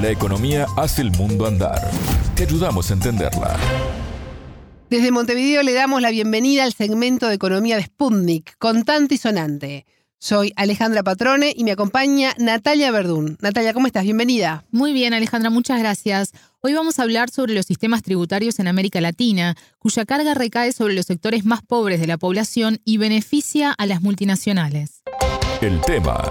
La economía hace el mundo andar. Te ayudamos a entenderla. Desde Montevideo le damos la bienvenida al segmento de economía de Sputnik, contante y sonante. Soy Alejandra Patrone y me acompaña Natalia Verdún. Natalia, ¿cómo estás? Bienvenida. Muy bien, Alejandra, muchas gracias. Hoy vamos a hablar sobre los sistemas tributarios en América Latina, cuya carga recae sobre los sectores más pobres de la población y beneficia a las multinacionales. El tema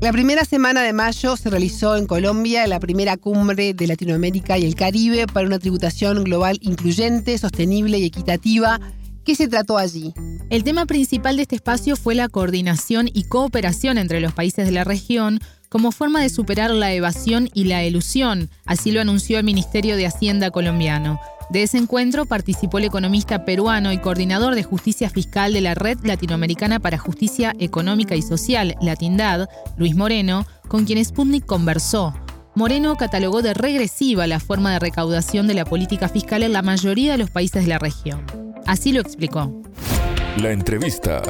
La primera semana de mayo se realizó en Colombia la primera cumbre de Latinoamérica y el Caribe para una tributación global incluyente, sostenible y equitativa. ¿Qué se trató allí? El tema principal de este espacio fue la coordinación y cooperación entre los países de la región como forma de superar la evasión y la elusión, así lo anunció el Ministerio de Hacienda colombiano. De ese encuentro participó el economista peruano y coordinador de justicia fiscal de la Red Latinoamericana para Justicia Económica y Social, Latindad, Luis Moreno, con quien Sputnik conversó. Moreno catalogó de regresiva la forma de recaudación de la política fiscal en la mayoría de los países de la región. Así lo explicó. La entrevista.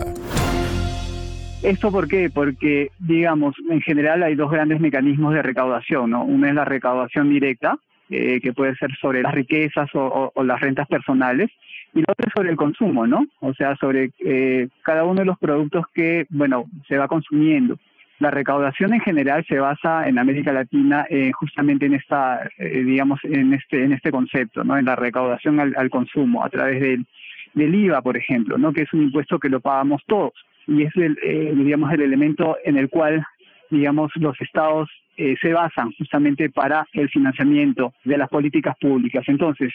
¿Esto por qué? Porque, digamos, en general hay dos grandes mecanismos de recaudación, ¿no? Una es la recaudación directa, eh, que puede ser sobre las riquezas o, las rentas personales, y la otra es sobre el consumo, ¿no? O sea, sobre eh, cada uno de los productos que, bueno, se va consumiendo. La recaudación en general se basa en América Latina eh, justamente en esta, digamos, en este, en este concepto, ¿no? En la recaudación al, consumo a través del, del IVA, por ejemplo, ¿no? Que es un impuesto que lo pagamos todos y es, el, digamos, el elemento en el cual digamos, los estados eh, se basan justamente para el financiamiento de las políticas públicas. Entonces,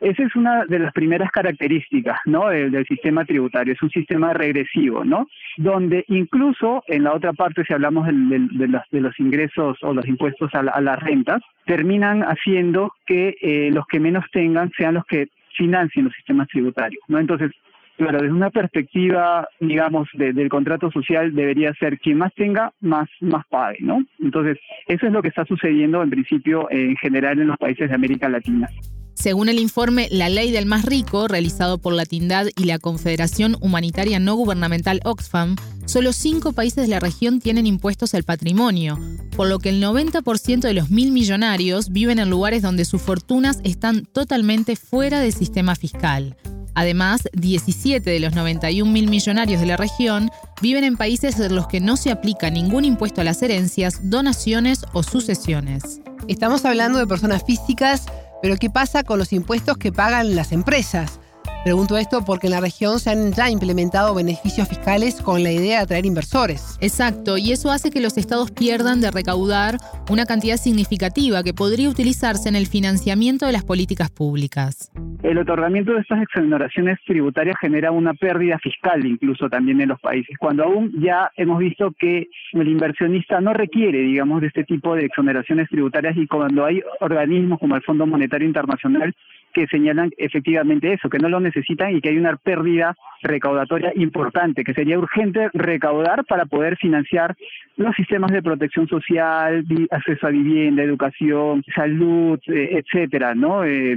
esa es una de las primeras características ¿no? del, sistema tributario, es un sistema regresivo, ¿no? donde incluso en la otra parte, si hablamos de, los, de los, ingresos o los impuestos a, las rentas, terminan haciendo que eh, los que menos tengan sean los que financien los sistemas tributarios. ¿no? Entonces, Claro, desde una perspectiva, digamos, del contrato social debería ser quien más tenga, más, más pague, ¿no? Entonces, eso es lo que está sucediendo en principio en general en los países de América Latina. Según el informe La Ley del Más Rico, realizado por la Tindad y la Confederación Humanitaria No Gubernamental Oxfam, solo cinco países de la región tienen impuestos al patrimonio, por lo que el 90% de los mil millonarios viven en lugares donde sus fortunas están totalmente fuera del sistema fiscal. Además, 17 de los 91 mil millonarios de la región viven en países en los que no se aplica ningún impuesto a las herencias, donaciones o sucesiones. Estamos hablando de personas físicas, pero ¿qué pasa con los impuestos que pagan las empresas? Pregunto esto porque en la región se han ya implementado beneficios fiscales con la idea de atraer inversores. Exacto, y eso hace que los estados pierdan de recaudar una cantidad significativa que podría utilizarse en el financiamiento de las políticas públicas. El otorgamiento de estas exoneraciones tributarias genera una pérdida fiscal incluso también en los países, cuando aún ya hemos visto que el inversionista no requiere, digamos, de este tipo de exoneraciones tributarias y cuando hay organismos como el Fondo Monetario Internacional que señalan efectivamente eso, que no lo necesitan y que hay una pérdida recaudatoria importante, que sería urgente recaudar para poder financiar los sistemas de protección social, acceso a vivienda, educación, salud, eh, etcétera, ¿no? Eh,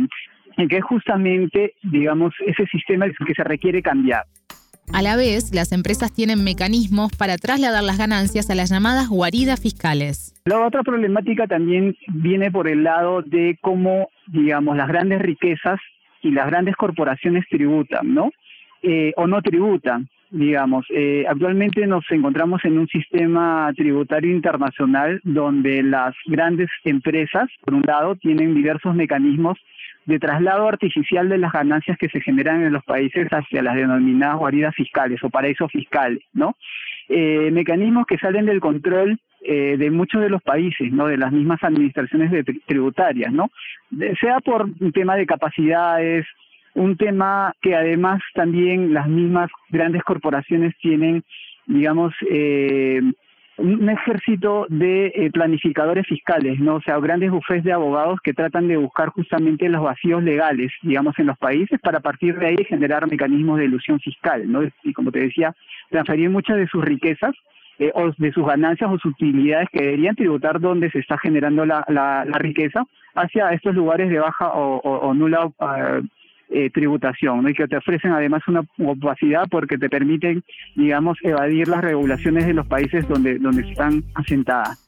y que es justamente, digamos, ese sistema que se requiere cambiar. A la vez, las empresas tienen mecanismos para trasladar las ganancias a las llamadas guaridas fiscales. La otra problemática también viene por el lado de cómo, digamos, las grandes riquezas y las grandes corporaciones tributan, ¿no? Eh, o no tributan, digamos. Eh, actualmente nos encontramos en un sistema tributario internacional donde las grandes empresas, por un lado, tienen diversos mecanismos de traslado artificial de las ganancias que se generan en los países hacia las denominadas guaridas fiscales o paraísos fiscales, ¿no? Eh, mecanismos que salen del control eh, de muchos de los países, ¿no? De las mismas administraciones tributarias, ¿no? sea por un tema de capacidades, un tema que además también las mismas grandes corporaciones tienen, digamos, eh, un ejército de eh, planificadores fiscales, ¿no? O sea, grandes bufés de abogados que tratan de buscar justamente los vacíos legales, digamos, en los países para partir de ahí generar mecanismos de ilusión fiscal, ¿no? Y como te decía, transferir muchas de sus riquezas eh, o de sus ganancias o sus utilidades que deberían tributar donde se está generando la, la, riqueza hacia estos lugares de baja o, nula eh, tributación, ¿no? y que te ofrecen además una opacidad porque te permiten, digamos, evadir las regulaciones de los países donde, donde están asentadas.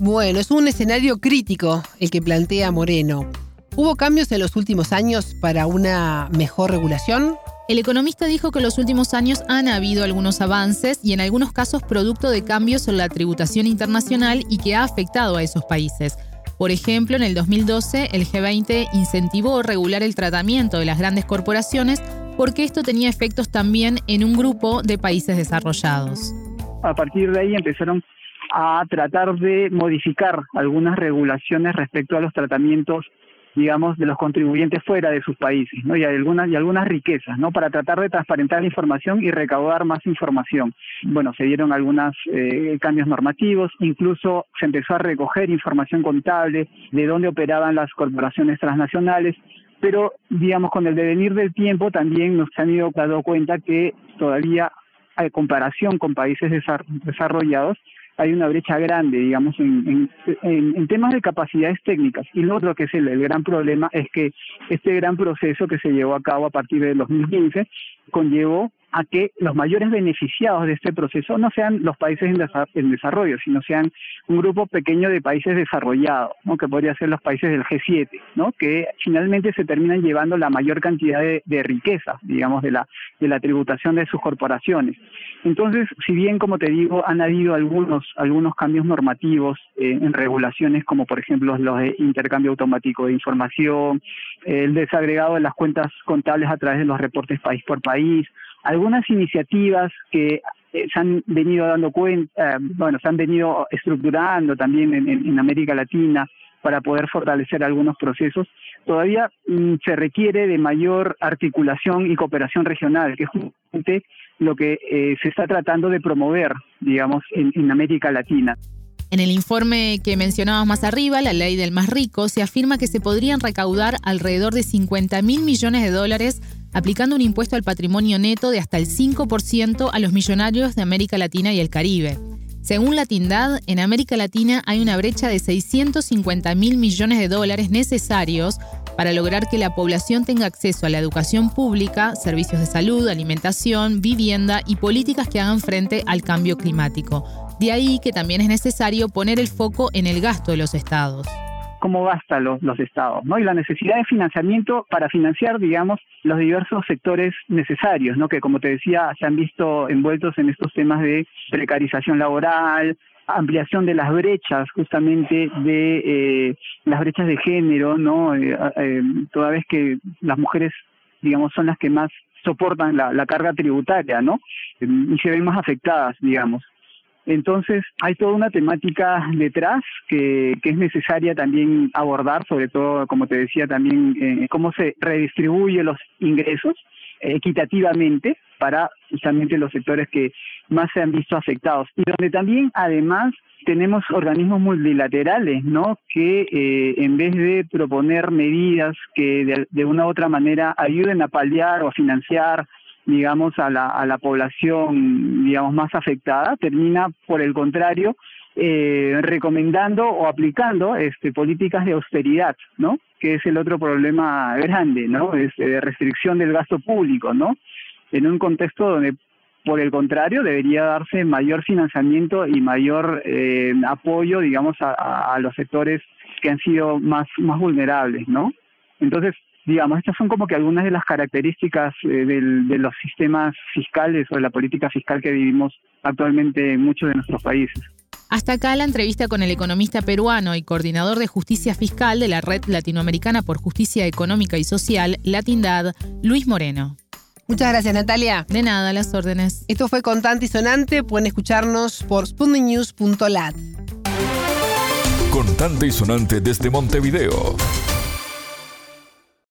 Bueno, es un escenario crítico el que plantea Moreno. ¿Hubo cambios en los últimos años para una mejor regulación? El economista dijo que en los últimos años han habido algunos avances y en algunos casos producto de cambios en la tributación internacional y que ha afectado a esos países. Por ejemplo, en el 2012 el G20 incentivó regular el tratamiento de las grandes corporaciones porque esto tenía efectos también en un grupo de países desarrollados. A partir de ahí empezaron a tratar de modificar algunas regulaciones respecto a los tratamientos digamos, de los contribuyentes fuera de sus países, ¿no? Y algunas, y algunas riquezas, ¿no? Para tratar de transparentar la información y recaudar más información. Bueno, se dieron algunos eh, cambios normativos, incluso se empezó a recoger información contable de dónde operaban las corporaciones transnacionales, pero, digamos, con el devenir del tiempo también nos han ido dando cuenta que todavía, hay comparación con países desarrollados, hay una brecha grande, digamos, en, temas de capacidades técnicas. Y lo otro que es el, gran problema es que este gran proceso que se llevó a cabo a partir del 2015 conllevó a que los mayores beneficiados de este proceso no sean los países en, desarrollo, sino sean un grupo pequeño de países desarrollados, que podría ser los países del G7, ¿no? que finalmente se terminan llevando la mayor cantidad de, riqueza, digamos, de la, de la tributación de sus corporaciones. Entonces, si bien, como te digo, han habido algunos, algunos cambios normativos eh, en regulaciones, como por ejemplo los de intercambio automático de información, el desagregado de las cuentas contables a través de los reportes país por país, algunas iniciativas que eh, se han venido dando cuenta, eh, bueno, se han venido estructurando también en, América Latina para poder fortalecer algunos procesos, todavía mm, se requiere de mayor articulación y cooperación regional, que es justamente lo que eh, se está tratando de promover, digamos, en América Latina. En el informe que mencionabas más arriba, la ley del más rico, se afirma que se podrían recaudar alrededor de 50 mil millones de dólares aplicando un impuesto al patrimonio neto de hasta el 5% a los millonarios de América Latina y el Caribe. Según la Tindad, en América Latina hay una brecha de 650 mil millones de dólares necesarios para lograr que la población tenga acceso a la educación pública, servicios de salud, alimentación, vivienda y políticas que hagan frente al cambio climático. De ahí que también es necesario poner el foco en el gasto de los estados cómo gastan los, los estados, ¿no? Y la necesidad de financiamiento para financiar, digamos, los diversos sectores necesarios, ¿no? Que como te decía, se han visto envueltos en estos temas de precarización laboral, ampliación de las brechas, justamente de eh, las brechas de género, ¿no? Eh, eh, toda vez que las mujeres, digamos, son las que más soportan la, la carga tributaria, ¿no? Y se ven más afectadas, digamos. Entonces, hay toda una temática detrás que, es necesaria también abordar, sobre todo, como te decía, también eh, cómo se redistribuye los ingresos equitativamente para justamente los sectores que más se han visto afectados y donde también además tenemos organismos multilaterales, ¿no? Que eh, en vez de proponer medidas que de, de, una u otra manera ayuden a paliar o a financiar digamos, a la, a la población, digamos, más afectada, termina, por el contrario, eh, recomendando o aplicando este, políticas de austeridad, ¿no? Que es el otro problema grande, ¿no? Es de restricción del gasto público, ¿no? En un contexto donde, por el contrario, debería darse mayor financiamiento y mayor eh, apoyo, digamos, a, a los sectores que han sido más, más vulnerables, ¿no? Entonces, digamos, estas son como que algunas de las características eh, de los sistemas fiscales o de la política fiscal que vivimos actualmente en muchos de nuestros países. Hasta acá la entrevista con el economista peruano y coordinador de justicia fiscal de la Red Latinoamericana por Justicia Económica y Social, Latindad, Luis Moreno. Muchas gracias, Natalia. De nada, las órdenes. Esto fue Contante y Sonante. Pueden escucharnos por sputniknews.lat. Contante y Sonante desde Montevideo.